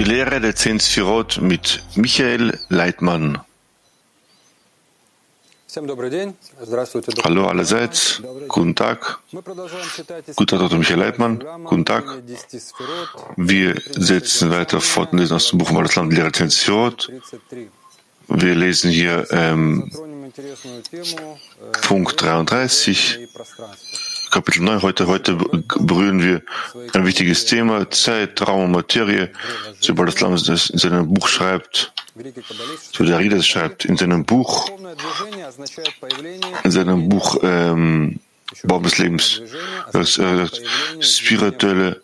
Die Lehre der Zehn Sphirot mit Michael Leitmann. Hallo allerseits, guten Tag. Guten Tag, Dr. Michael Leitmann, guten Tag. Wir setzen weiter fort und lesen aus dem Buch Malaslam, die Lehre der Zehn Sphirot. Wir lesen hier ähm, Punkt 33. Kapitel 9. Heute, heute berühren wir ein wichtiges Thema, Zeit, Raum und Materie. So Islam in seinem Buch schreibt, so der Rieder schreibt, in seinem Buch, in seinem Buch ähm, Baum des Lebens, das äh, spirituelle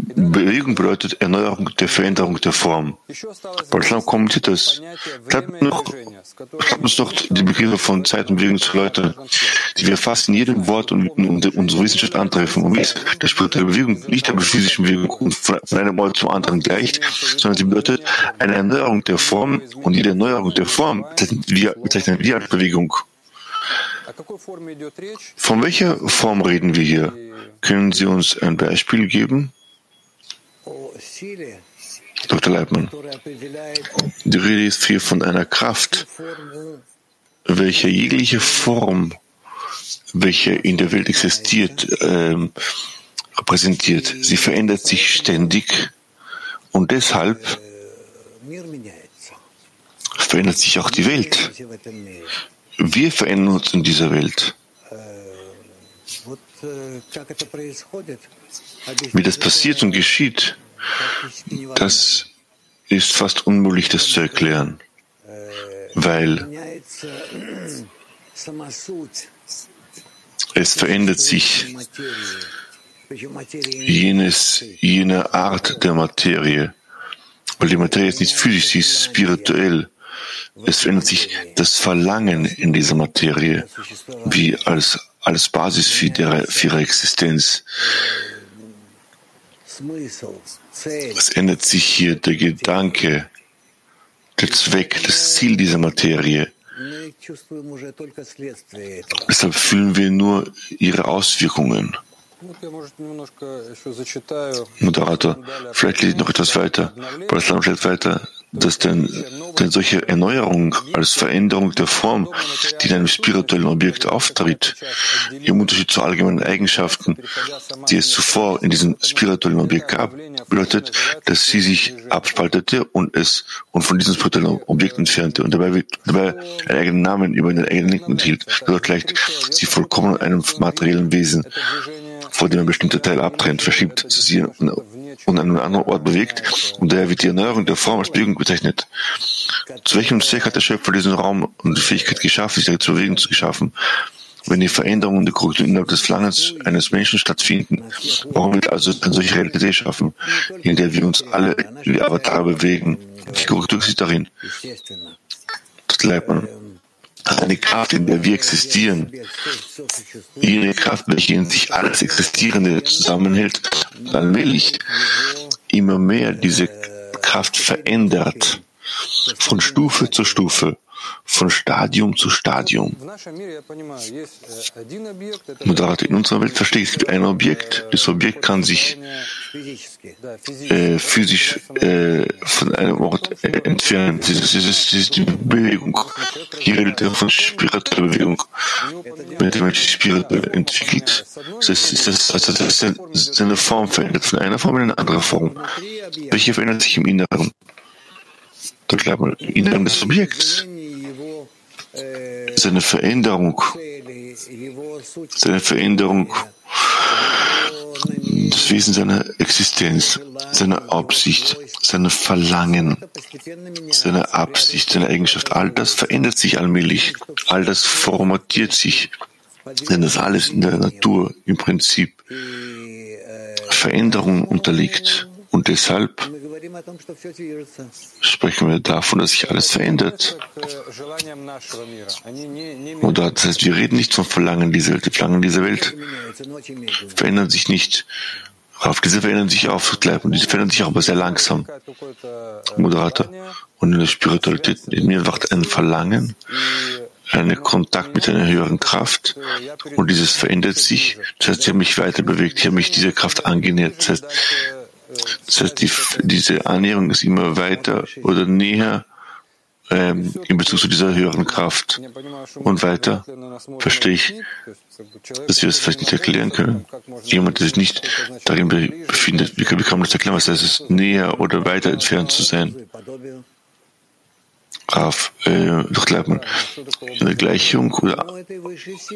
Bewegung bedeutet Erneuerung der Veränderung der Form. Islam kommentiert das. Bleibt noch, bleibt uns noch die Begriffe von Zeit und Bewegung zu erläutern, die wir fast in jedem Wort und in unserer Wissenschaft antreffen. Und wie es der spirituelle Bewegung nicht der physischen Bewegung von einem Ort zum anderen gleicht, sondern sie bedeutet eine Erneuerung der Form und jede Erneuerung der Form bezeichnen wir als Bewegung. Von welcher Form reden wir hier? Können Sie uns ein Beispiel geben? Dr. Leibmann, die Rede ist hier von einer Kraft, welche jegliche Form, welche in der Welt existiert, ähm, repräsentiert. Sie verändert sich ständig und deshalb verändert sich auch die Welt. Wir verändern uns in dieser Welt. Wie das passiert und geschieht, das ist fast unmöglich, das zu erklären, weil es verändert sich jenes, jene Art der Materie, weil die Materie ist nicht physisch, sie ist spirituell. Es verändert sich das Verlangen in dieser Materie, wie als, als Basis für, der, für ihre Existenz. Es ändert sich hier der Gedanke, der Zweck, das Ziel dieser Materie. Deshalb fühlen wir nur ihre Auswirkungen. Moderator, vielleicht ich noch etwas weiter. Braslam stellt weiter, dass denn, denn solche Erneuerung als Veränderung der Form, die in einem spirituellen Objekt auftritt, im Unterschied zu allgemeinen Eigenschaften, die es zuvor in diesem spirituellen Objekt gab, bedeutet, dass sie sich abspaltete und es und von diesem spirituellen Objekt entfernte und dabei, dabei einen eigenen Namen über den eigenen Linken enthielt. Dadurch gleicht sie vollkommen einem materiellen Wesen vor dem ein bestimmter Teil abtrennt, verschiebt sie und an einen anderen Ort bewegt und daher wird die Erneuerung der Form als Bewegung bezeichnet. Zu welchem Zweck hat der Schöpfer diesen Raum und die Fähigkeit geschaffen, sich zu bewegen zu geschaffen? Wenn die Veränderungen die Korrektur innerhalb des Flangens eines Menschen stattfinden, warum wird also eine solche Realität schaffen, in der wir uns alle wie Avatare bewegen? Die Korrektur ist darin. Das bleibt man eine Kraft, in der wir existieren, jene Kraft, welche in sich alles Existierende zusammenhält, allmählich immer mehr diese Kraft verändert, von Stufe zu Stufe, von Stadium zu Stadium. Moderator, in unserer Welt verstehe ich, es gibt ein Objekt. Das Objekt kann sich äh, physisch äh, von einem Ort äh, entfernen. Das ist, das, ist, das ist, die Bewegung. Hier redet er von spiritueller Bewegung. Wenn der Mensch spirituell entwickelt, das ist, das, also das ist seine Form verändert, von einer Form in eine andere Form. Welche verändert sich im Inneren? Man im Inneren des Objekts seine Veränderung, seine Veränderung, das Wesen seiner Existenz, seine Absicht, seine Verlangen, seine Absicht, seine Eigenschaft, all das verändert sich allmählich, all das formatiert sich, denn das alles in der Natur im Prinzip Veränderung unterliegt. Und deshalb sprechen wir davon, dass sich alles verändert. Oder das heißt, wir reden nicht vom Verlangen dieser Welt. Die Verlangen dieser Welt verändern sich nicht. Auf diese verändern sich auch und diese verändern sich auch aber sehr langsam. Moderator. Und in der Spiritualität in mir wacht ein Verlangen, einen Kontakt mit einer höheren Kraft und dieses verändert sich. Das heißt, ich habe mich weiter bewegt, ich habe mich dieser Kraft angenähert. Das heißt, Das heißt, die, diese Annäherung ist immer weiter oder näher ähm, in Bezug zu dieser höheren Kraft. Und weiter verstehe ich, dass wir es vielleicht nicht erklären können. Jemand, der sich nicht darin befindet, wie kann man das erklären? Was heißt es, näher oder weiter entfernt zu sein? Rav, äh, man eine Gleichung oder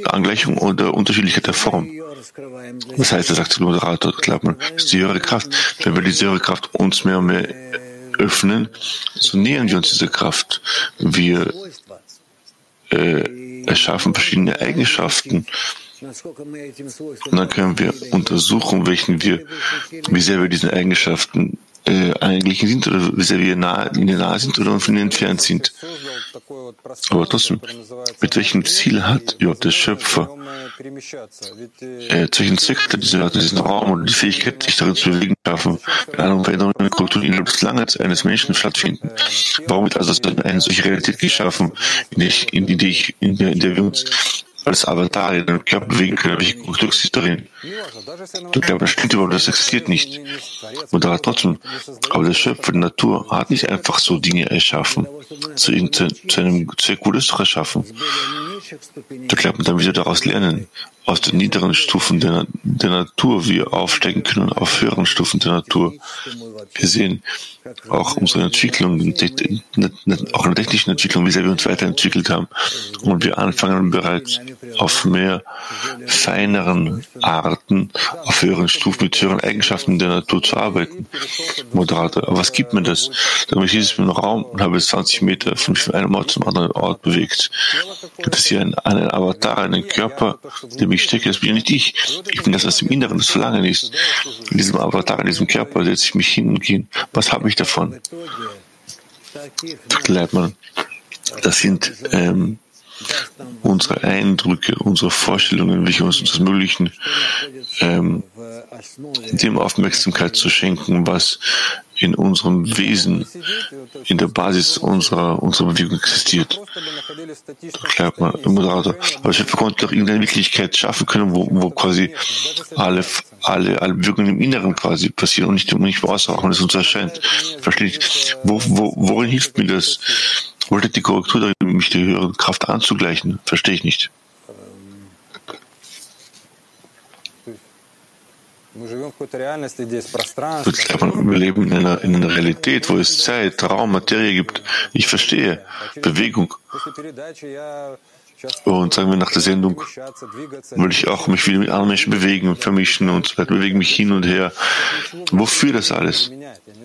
Angleichung oder Unterschiedlichkeit der Form. Das heißt, er sagt der Moderator, durchleitet man, ist die höhere Kraft. Wenn wir diese höhere Kraft uns mehr und mehr öffnen, so nähern wir uns dieser Kraft. Wir äh, erschaffen verschiedene Eigenschaften. Und dann können wir untersuchen, welchen wir, wie sehr wir diesen Eigenschaften äh, angeglichen sind oder sehr wir nah, ihnen nahe sind oder von ihnen entfernt sind. Aber trotzdem, mit welchem Ziel hat ja, der Schöpfer, äh, zu welchem Zweck hat dieser, diesen Raum und die Fähigkeit, sich darin zu bewegen, schaffen, eine Veränderung in der Kultur innerhalb des Langes eines Menschen stattfinden? Warum wird also eine solche Realität geschaffen, in der, in, in, der, in, der, in der wir uns als Avatar in Körper bewegen können, welche Kultur ist darin? Ich glaube, stimmt überhaupt, das existiert nicht. Und da trotzdem, aber der Schöpfer der Natur hat nicht einfach so Dinge erschaffen, zu, zu, zu einem Zweck Gutes doch erschaffen. Da glaubt man dann wieder daraus lernen, aus den niederen Stufen der, der Natur wir aufsteigen können auf höheren Stufen der Natur. Wir sehen auch unsere Entwicklung, auch in der technischen Entwicklung, wie sehr wir uns weiterentwickelt haben. Und wir anfangen bereits auf mehr feineren Arten, auf höheren Stufen mit höheren Eigenschaften der Natur zu arbeiten. Moderator, aber was gibt mir das? Dann ich dieses im Raum und habe 20 Meter von einem Ort zum anderen Ort bewegt. Gibt es hier einen, einen Avatar, einen Körper, der mich stecke, das bin ja nicht ich. Ich bin das, was im Inneren das Verlangen ist. In diesem Avatar, in diesem Körper setze ich mich hin und gehe. Was habe ich davon? Man. Das sind ähm, unsere Eindrücke, unsere Vorstellungen, welche uns das ermöglichen, ähm, dem Aufmerksamkeit zu schenken, was in unserem Wesen, in der Basis unserer, unserer Bewegung existiert. Man, der Moderator. Aber Schöpfer konnte doch irgendeine Wirklichkeit schaffen können, wo, wo quasi alle, alle, alle Bewegungen im Inneren quasi passieren und nicht, nicht außer, auch wenn es uns erscheint. Versteht? Wo, wo, worin hilft mir das? Wollte die Korrektur mich der höheren Kraft anzugleichen? Verstehe ich nicht. Wir leben in einer, in einer Realität, wo es Zeit, Raum, Materie gibt. Ich verstehe. Bewegung. Und sagen wir nach der Sendung, will ich auch mich wieder mit anderen Menschen bewegen, vermischen und so weiter, bewege mich hin und her. Wofür das alles?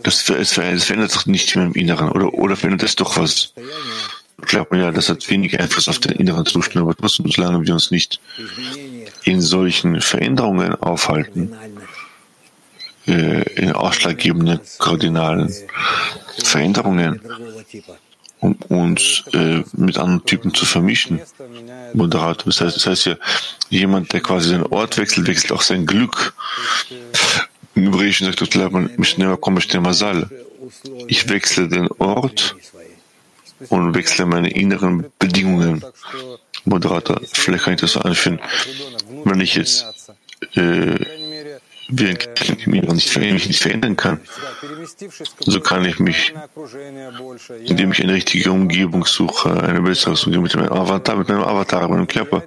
Das, das verändert doch nicht im Inneren, oder, oder verändert das doch was? Glaubt man ja, das hat wenig Einfluss auf den inneren Zustand, aber trotzdem, solange wir uns nicht in solchen Veränderungen aufhalten, äh, in ausschlaggebenden kardinalen Veränderungen, um uns äh, mit anderen Typen zu vermischen. Moderator, das heißt, das heißt ja, jemand, der quasi seinen Ort wechselt, wechselt auch sein Glück. Im Hebräischen sagt Masal. Ich wechsle den Ort und wechsle meine inneren Bedingungen. Moderator, vielleicht kann ich das so anführen. Wenn ich jetzt äh, wie ein Kind mich nicht verändern kann, so kann ich mich, indem ich eine richtige Umgebung suche, eine bessere Umgebung mit meinem Avatar, mit meinem Avatar, meinem Körper,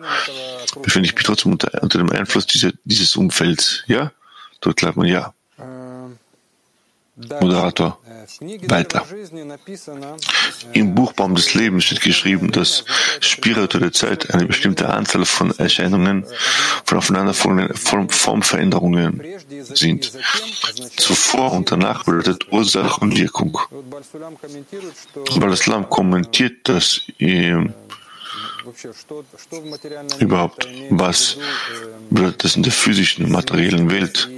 befinde ich mich trotzdem unter, unter dem Einfluss dieser, dieses Umfelds. Ja? Dort bleibt man ja. Moderator. Weiter. Im Buchbaum des Lebens steht geschrieben, dass spirituelle Zeit eine bestimmte Anzahl von Erscheinungen, von aufeinanderfolgenden Formveränderungen sind. Zuvor und danach bedeutet Ursache und Wirkung. Lamm kommentiert das überhaupt, was bedeutet das in der physischen, materiellen Welt?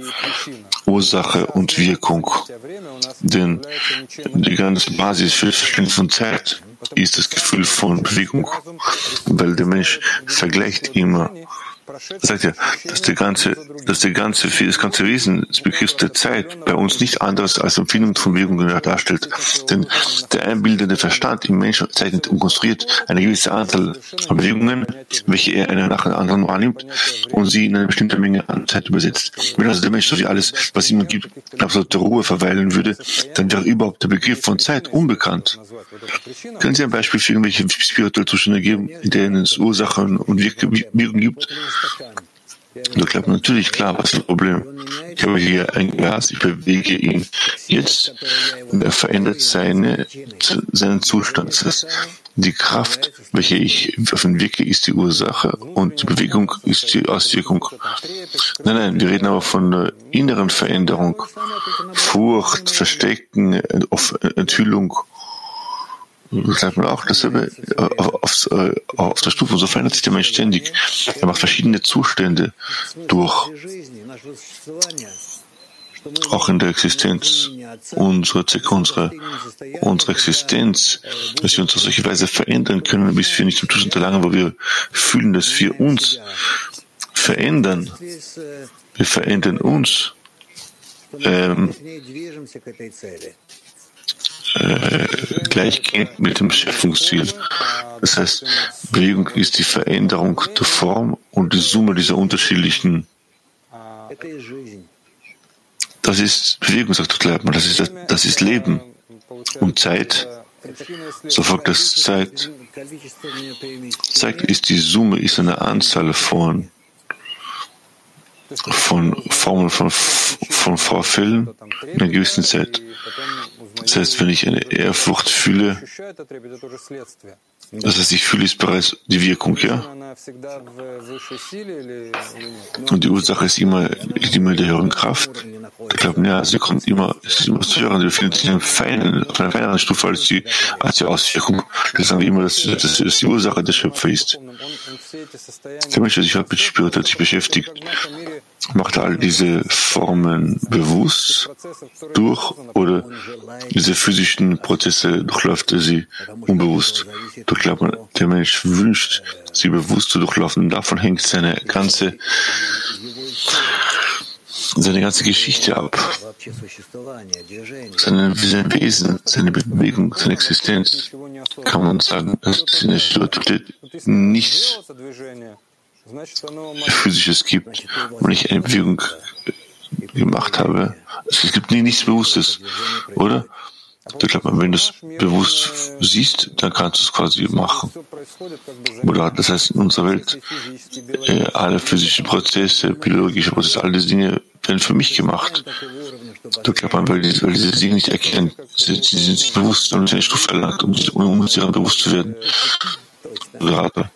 Ursache und Wirkung. Denn die ganze Basis für das Verständnis von Zeit ist das Gefühl von Bewegung, weil der Mensch vergleicht immer sagt er, dass der ganze, dass der ganze, das ganze Wesen des Begriffs der Zeit bei uns nicht anderes als Empfindung von Bewegungen darstellt. Denn der einbildende Verstand im Menschen zeichnet und konstruiert eine gewisse Anzahl an Bewegungen, welche er einer nach der anderen wahrnimmt und sie in eine bestimmte Menge an Zeit übersetzt. Wenn also der Mensch so wie alles, was ihm gibt, in absoluter Ruhe verweilen würde, dann wäre überhaupt der Begriff von Zeit unbekannt. Können Sie ein Beispiel für irgendwelche spirituelle Zustände geben, in denen es Ursachen und Wirkungen gibt, da klappt natürlich klar, was ist das Problem? Ich habe hier ein Glas, ich bewege ihn jetzt und er verändert seine, seinen Zustand. Das die Kraft, welche ich auf ihn wirke, ist die Ursache und die Bewegung ist die Auswirkung. Nein, nein, wir reden aber von inneren Veränderung. Furcht, Verstecken, Enthüllung sagt man auch dasselbe auf, äh, auf der Stufe. So verändert sich der Mensch ständig. Er macht verschiedene Zustände durch. Auch in der Existenz unserer Zwecke, unserer, unserer Existenz, dass wir uns auf solche Weise verändern können, bis wir nicht zum Zustand gelangen, wo wir fühlen, dass wir uns verändern. Wir verändern uns. Ähm, äh, gleichgehend mit dem Schöpfungsziel. Das heißt, Bewegung ist die Veränderung der Form und die Summe dieser unterschiedlichen. Das ist Bewegung, sagt Kleibmann, das ist, das ist Leben. Und Zeit, so folgt das Zeit. Zeit ist die Summe, ist eine Anzahl von von Formen von, von Vorfällen in einer gewissen Zeit. Das heißt, wenn ich eine Ehrfurcht fühle, das heißt, ich fühle es bereits die Wirkung, ja? Und die Ursache ist immer, liegt immer in der höheren Kraft. Ich glaube, ja, sie kommt immer, es ist immer zu hören, sie befindet sich in feinen, auf einer feineren Stufe als die, als die Auswirkung. Das sagen wir immer, dass, dass, dass die Ursache der Schöpfer ist. Der Mensch, der sich halt mit Spiritualität beschäftigt, macht all diese Formen bewusst durch oder diese physischen Prozesse durchläuft er sie unbewusst. Doch glaube, der Mensch wünscht, sie bewusst zu durchlaufen. Davon hängt seine ganze seine ganze Geschichte ab. Sein Wesen, seine Bewegung, seine Existenz, kann man sagen, dass in der Spiritualität nichts Physisches gibt und ich eine Bewegung gemacht habe. Es gibt nie nichts Bewusstes, oder? Ich glaube, wenn du es bewusst siehst, dann kannst du es quasi machen. Oder das heißt, in unserer Welt, äh, alle physischen Prozesse, biologische Prozesse, all diese Dinge werden für mich gemacht. Da glaubt man, weil, die, weil diese Dinge nicht erkennen. Sie, sie sind sich bewusst und eine Stufe erlangt, um, um uns daran bewusst zu werden. Gerade.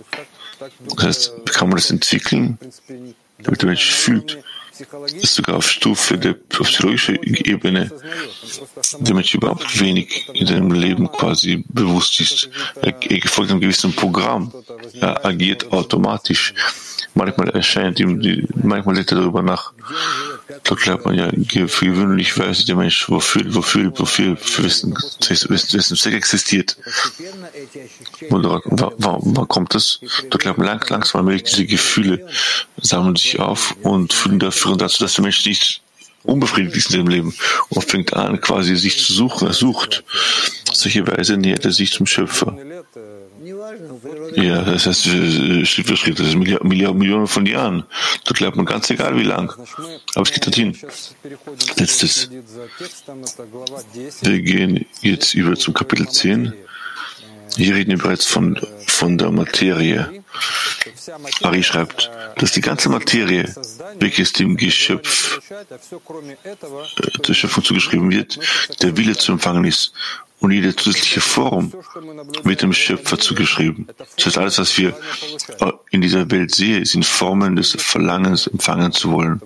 Das heißt, kann man das entwickeln, damit der Mensch fühlt, dass sogar auf Stufe der auf psychologischer Ebene der Mensch überhaupt wenig in seinem Leben quasi bewusst ist. Er, er folgt einem gewissen Programm. Er agiert automatisch. Manchmal erscheint ihm, die, manchmal denkt er darüber nach. Da glaubt man ja, gewöhnlich weiß der Mensch, wofür, wofür, wofür, für wessen, wessen Zweck existiert. Und warum kommt das? Da glaubt man lang, langsam merkt diese Gefühle sammeln sich auf und führen dafür dazu, dass der Mensch nicht unbefriedigt ist in seinem Leben und fängt an, quasi sich zu suchen, er sucht. Auf solche Weise nähert er sich zum Schöpfer. Ja, das heißt, Schritt für Schritt, das ist Milliarden, Millionen von Jahren. Dort lernt man ganz egal wie lang. Aber es geht dorthin. Letztes. Wir gehen jetzt über zum Kapitel 10. Hier reden wir bereits von, von der Materie. Ari schreibt, dass die ganze Materie, welches dem Geschöpf äh, der Schöpfung zugeschrieben wird, der Wille zu empfangen ist und jede zusätzliche Form wird dem Schöpfer zugeschrieben. Das heißt, alles, was wir äh, in dieser Welt sehen, sind Formen des Verlangens, empfangen zu wollen.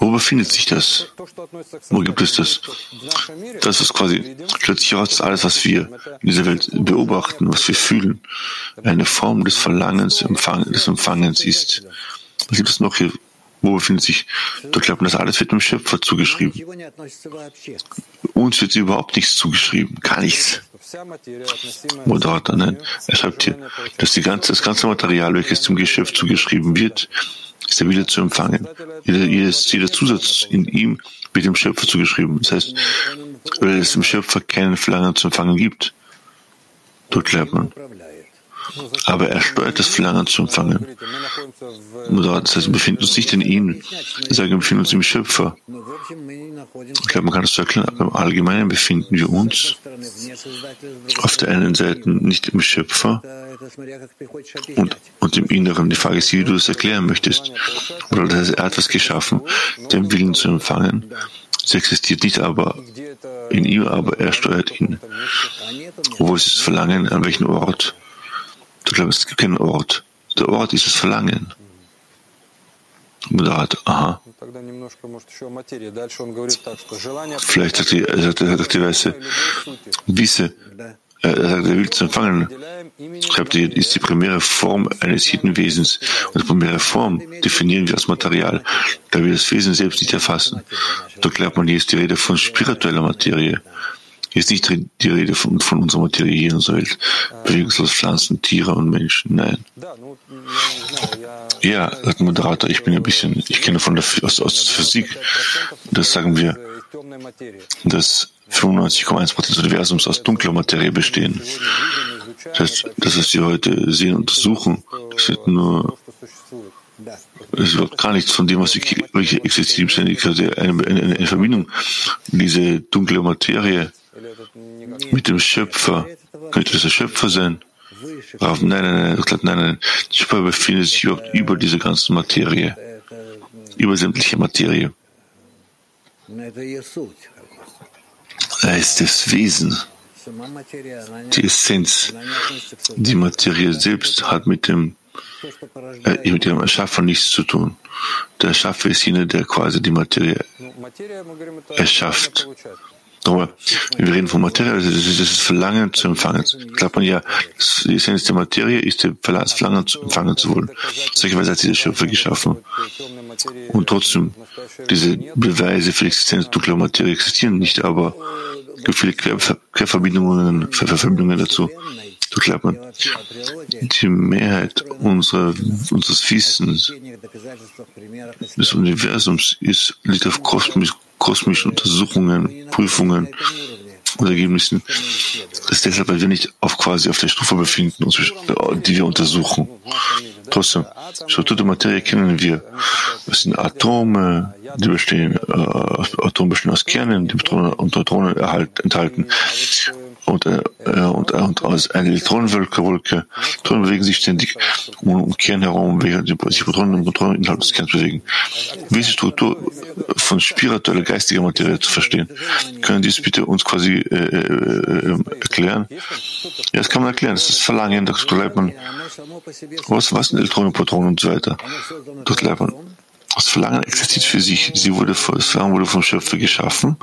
Wo befindet sich das? Wo gibt es das? Das ist quasi plötzlich heraus, alles, was wir in dieser Welt beobachten, was wir fühlen, eine Form des Verlangens, des Empfangens ist. Was gibt es noch hier? Wo befindet sich? Dort glaubt man, das alles wird dem Schöpfer zugeschrieben. Uns wird überhaupt nichts zugeschrieben, gar nichts. Moderator, nein. Er schreibt hier, dass die ganze, das ganze Material, welches dem Geschöpf zugeschrieben wird, ist er wieder zu empfangen. Jeder, jeder Zusatz in ihm wird dem Schöpfer zugeschrieben. Das heißt, weil es dem Schöpfer keinen Verlangen zu empfangen gibt. Dort lernt man. Aber er steuert das Verlangen zu empfangen. Das heißt, wir befinden uns nicht in ihm. Sagen, wir befinden uns im Schöpfer. Ich glaube, man kann das so erklären, aber im Allgemeinen befinden wir uns auf der einen Seite nicht im Schöpfer und, und im Inneren. Die Frage ist, wie du das erklären möchtest. Oder das heißt, er hat was geschaffen, den Willen zu empfangen. Es existiert nicht aber in ihm, aber er steuert ihn. Wo ist das Verlangen? An welchem Ort? Ich glaube, es gibt keinen Ort. Der Ort ist das Verlangen. Moderator, aha. Vielleicht sagt die, sagt, sagt die Weiße, wisse, er sagt, er will zu empfangen. Schreibt er, ist die primäre Form eines jeden Wesens. Und die primäre Form definieren wir als Material, da wir das Wesen selbst nicht erfassen. Da glaubt man, hier ist die Rede von spiritueller Materie. Hier ist nicht die Rede von, von unserer Materie hier in unserer Welt. Bewegungslos Pflanzen, Tiere und Menschen. Nein. Ja, sagt der Moderator, ich bin ein bisschen, ich kenne von der, aus, aus der Physik, das sagen wir, dass 95,1 des Universums aus dunkler Materie bestehen. Das heißt, das, was wir heute sehen und untersuchen, das wird nur es ist überhaupt gar nichts von dem, was wirklich existiert. Eine, eine, eine Verbindung, diese dunkle Materie mit dem Schöpfer. Könnte das der Schöpfer sein? Rav, nein, nein, nein, nein, nein, nein. Der Schöpfer befindet sich überhaupt über diese ganze Materie, über sämtliche Materie. Er ist das Wesen, die Essenz. Die Materie selbst hat mit dem, äh, mit dem Erschaffer nichts zu tun. Der Erschaffer ist jener, der quasi die Materie erschafft. Aber wir reden von Materie, also das ist das Verlangen zu empfangen. Glaubt man ja, die Essenz der Materie ist das Verlangen zu empfangen zu wollen. Solcherweise hat sie der Schöpfer geschaffen. Und trotzdem, diese Beweise für die Existenz dunkler Materie existieren nicht, aber viele Querverbindungen, Verbindungen dazu. So glaubt man, die Mehrheit unserer, unseres Wissens des Universums ist, liegt auf kosmisch, kosmischen Untersuchungen, Prüfungen und Ergebnissen. Das ist deshalb, weil wir nicht auf quasi auf der Stufe befinden, die wir untersuchen. Trotzdem, Struktur der Materie kennen wir. Es sind Atome, die bestehen, äh, Atome bestehen aus Kernen, die Protonen und Neutronen enthalten und, äh, und, äh, und aus einer Elektronenwolke, Wolke, Elektronen bewegen sich ständig um, um Kern herum, während sich Protonen und Neutronen innerhalb des Kerns bewegen. Wie ist die Struktur von spiritueller, geistiger Materie zu verstehen? Können Sie es bitte uns quasi äh, äh, erklären? Ja, das kann man erklären. Das ist Verlangen, da bleibt man, was, was sind Elektronen, Protonen und so weiter. Dort bleibt man. Das Verlangen existiert für sich. Sie wurde, das Verlangen wurde vom Schöpfer geschaffen.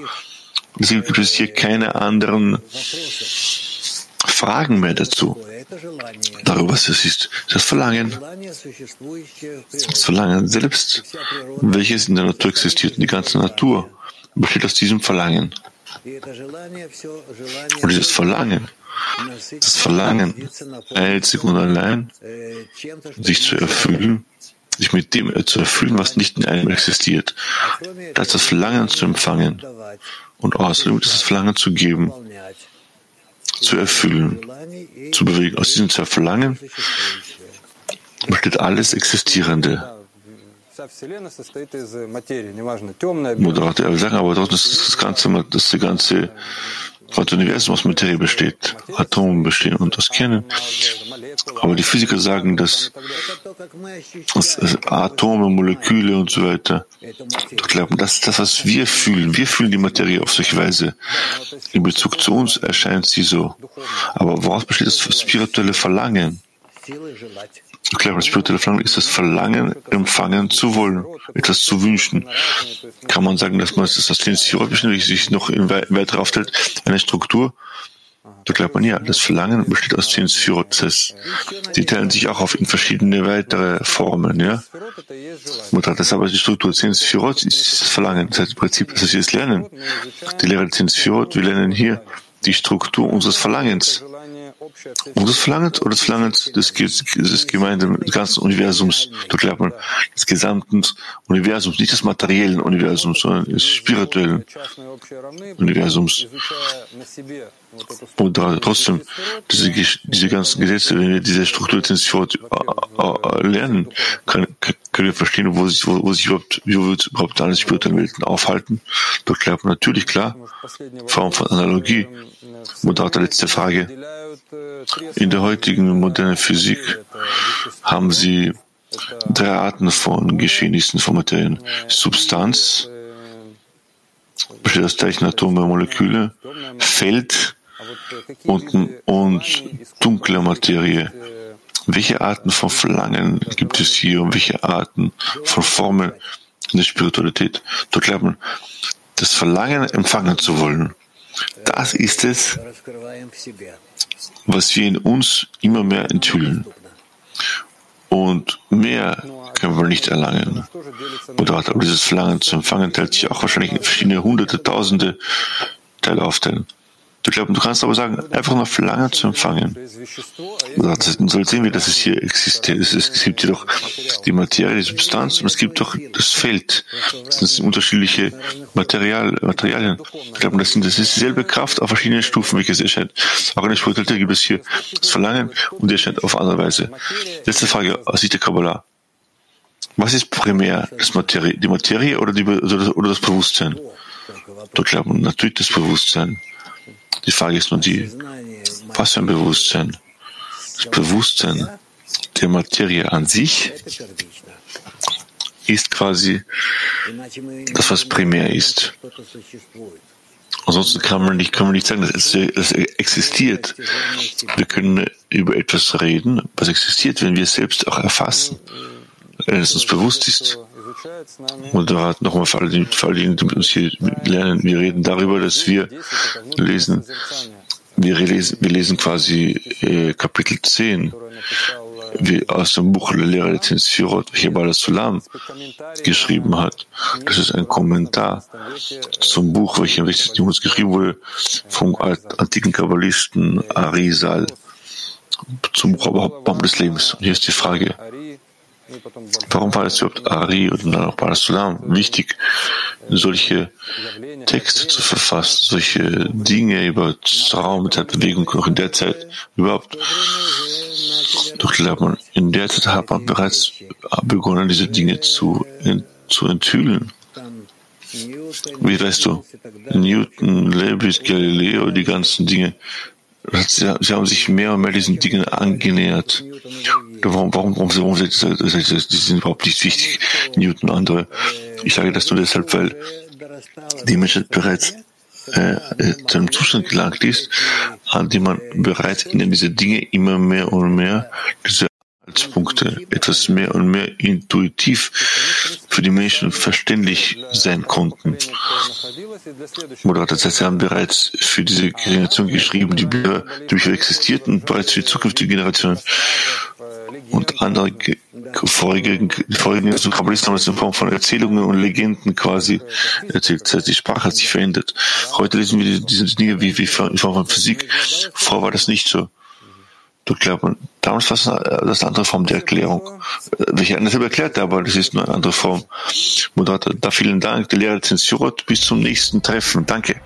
Deswegen gibt es hier keine anderen Fragen mehr dazu. Darüber, was es ist. Das Verlangen. Das Verlangen selbst, welches in der Natur existiert. Die ganze Natur besteht aus diesem Verlangen. Und dieses Verlangen, das Verlangen einzig und allein, sich zu erfüllen, sich mit dem zu erfüllen, was nicht in einem existiert. Das ist das Verlangen zu empfangen. Und außerdem ist das Verlangen zu geben, zu erfüllen, zu bewegen. Aus diesem zwei Verlangen besteht alles Existierende. Moderator, er will sagen, aber dort ist das ganze, das die ganze das Universum aus Materie besteht. Atome bestehen und aus Kernen. Aber die Physiker sagen, dass, dass Atome, Moleküle und so weiter, glauben, das ist das, was wir fühlen. Wir fühlen die Materie auf solche Weise. In Bezug zu uns erscheint sie so. Aber woraus besteht das spirituelle Verlangen? Ich glaube, das spirituelle Verlangen ist das Verlangen, empfangen zu wollen, etwas zu wünschen. Kann man sagen, dass man das bestimmt, sich noch weiter aufteilt, eine Struktur? Da glaubt man ja, das Verlangen besteht aus zehn Sphirot. Das heißt, die teilen sich auch auf in verschiedene weitere Formen, ja. Mutter, das ist aber die Struktur. Zehn Sphirot ist das Verlangen. Das heißt im Prinzip, das ist jetzt Lernen. Die Lehre der zehn wir lernen hier die Struktur unseres Verlangens. Unseres Verlangens oder des Verlangens des, des Gemeinde, des ganzen Universums, lernt man des gesamten Universums, nicht des materiellen Universums, sondern des spirituellen Universums. Und trotzdem, diese, diese ganzen Gesetze, wenn wir diese Struktur lernen, können, können wir verstehen, wo sich, wo, wo sich überhaupt, wie wir überhaupt alle spirituellen Welten aufhalten. Man natürlich klar, Form von Analogie. Moderator, letzte Frage. In der heutigen modernen Physik haben Sie drei Arten von Geschehnissen von Materien. Substanz, besteht aus gleichen Atome, Moleküle, Feld und, und dunkle Materie. Welche Arten von Verlangen gibt es hier und welche Arten von Formen in der Spiritualität? Dort man, das Verlangen empfangen zu wollen. Das ist es, was wir in uns immer mehr enthüllen. Und mehr können wir nicht erlangen. Oder aber dieses Verlangen zu empfangen teilt sich auch wahrscheinlich in verschiedene hunderte, tausende Teile aufteilen. Du glaubst, du kannst aber sagen, einfach nur Verlangen zu empfangen. Dann soll sehen wir, dass es hier existiert. Es gibt hier doch die Materie, die Substanz und es gibt doch das Feld. Das sind unterschiedliche Material, Materialien. Ich glaube, das, sind, das ist dieselbe Kraft auf verschiedenen Stufen, welches erscheint. Auch in der Spiritualität gibt es hier das Verlangen und erscheint auf andere Weise. Letzte Frage aus Sicht der Kabbalah. Was ist primär das Materie, die Materie oder, die, oder das Bewusstsein? Dort glauben natürlich das Bewusstsein. Die Frage ist nur die, was für ein Bewusstsein? Das Bewusstsein der Materie an sich ist quasi das, was primär ist. Ansonsten kann man nicht, kann man nicht sagen, dass es, es existiert. Wir können über etwas reden, was existiert, wenn wir es selbst auch erfassen, wenn es uns bewusst ist. Moderat nochmal für alle, die, für alle, die mit uns hier lernen. Wir reden darüber, dass wir lesen, wir lesen, wir lesen quasi äh, Kapitel 10 wie aus dem Buch der Lehrer der welcher Bala Sulam geschrieben hat. Das ist ein Kommentar zum Buch, welches uns geschrieben wurde vom antiken Kabbalisten Arizal zum Baum des Lebens. Und hier ist die Frage, Warum war es überhaupt Ari und dann auch Barasulam wichtig, solche Texte zu verfassen, solche Dinge über Raum, Zeit, Bewegung, auch in der Zeit überhaupt? Man, in der Zeit hat man bereits begonnen, diese Dinge zu, zu enthüllen. Wie weißt du, Newton, Leibniz, Galileo, die ganzen Dinge, sie haben sich mehr und mehr diesen Dingen angenähert. Warum, warum, warum, warum die sind überhaupt nicht wichtig, Newton und andere? Ich sage das nur deshalb, weil die Menschheit bereits äh, äh, zu einem Zustand gelangt ist, an dem man bereits in diese Dinge immer mehr und mehr diese Anhaltspunkte etwas mehr und mehr intuitiv für die Menschen verständlich sein konnten. Moderator, sie haben bereits für diese Generation geschrieben, die Bücher, existierten, bereits für die zukünftige Generation und andere vorige, vorige Kabbalisten haben das in Form von Erzählungen und Legenden quasi erzählt. Das heißt, die Sprache hat sich verändert. Heute lesen wir diese Dinge wie, wie in Form von Physik. Vorher war das nicht so. Du glaubst, damals war das eine andere Form der Erklärung. Welche eine selber erklärt, aber das ist nur eine andere Form. Moderator, da vielen Dank, der Lehrer Zensurot. Bis zum nächsten Treffen. Danke.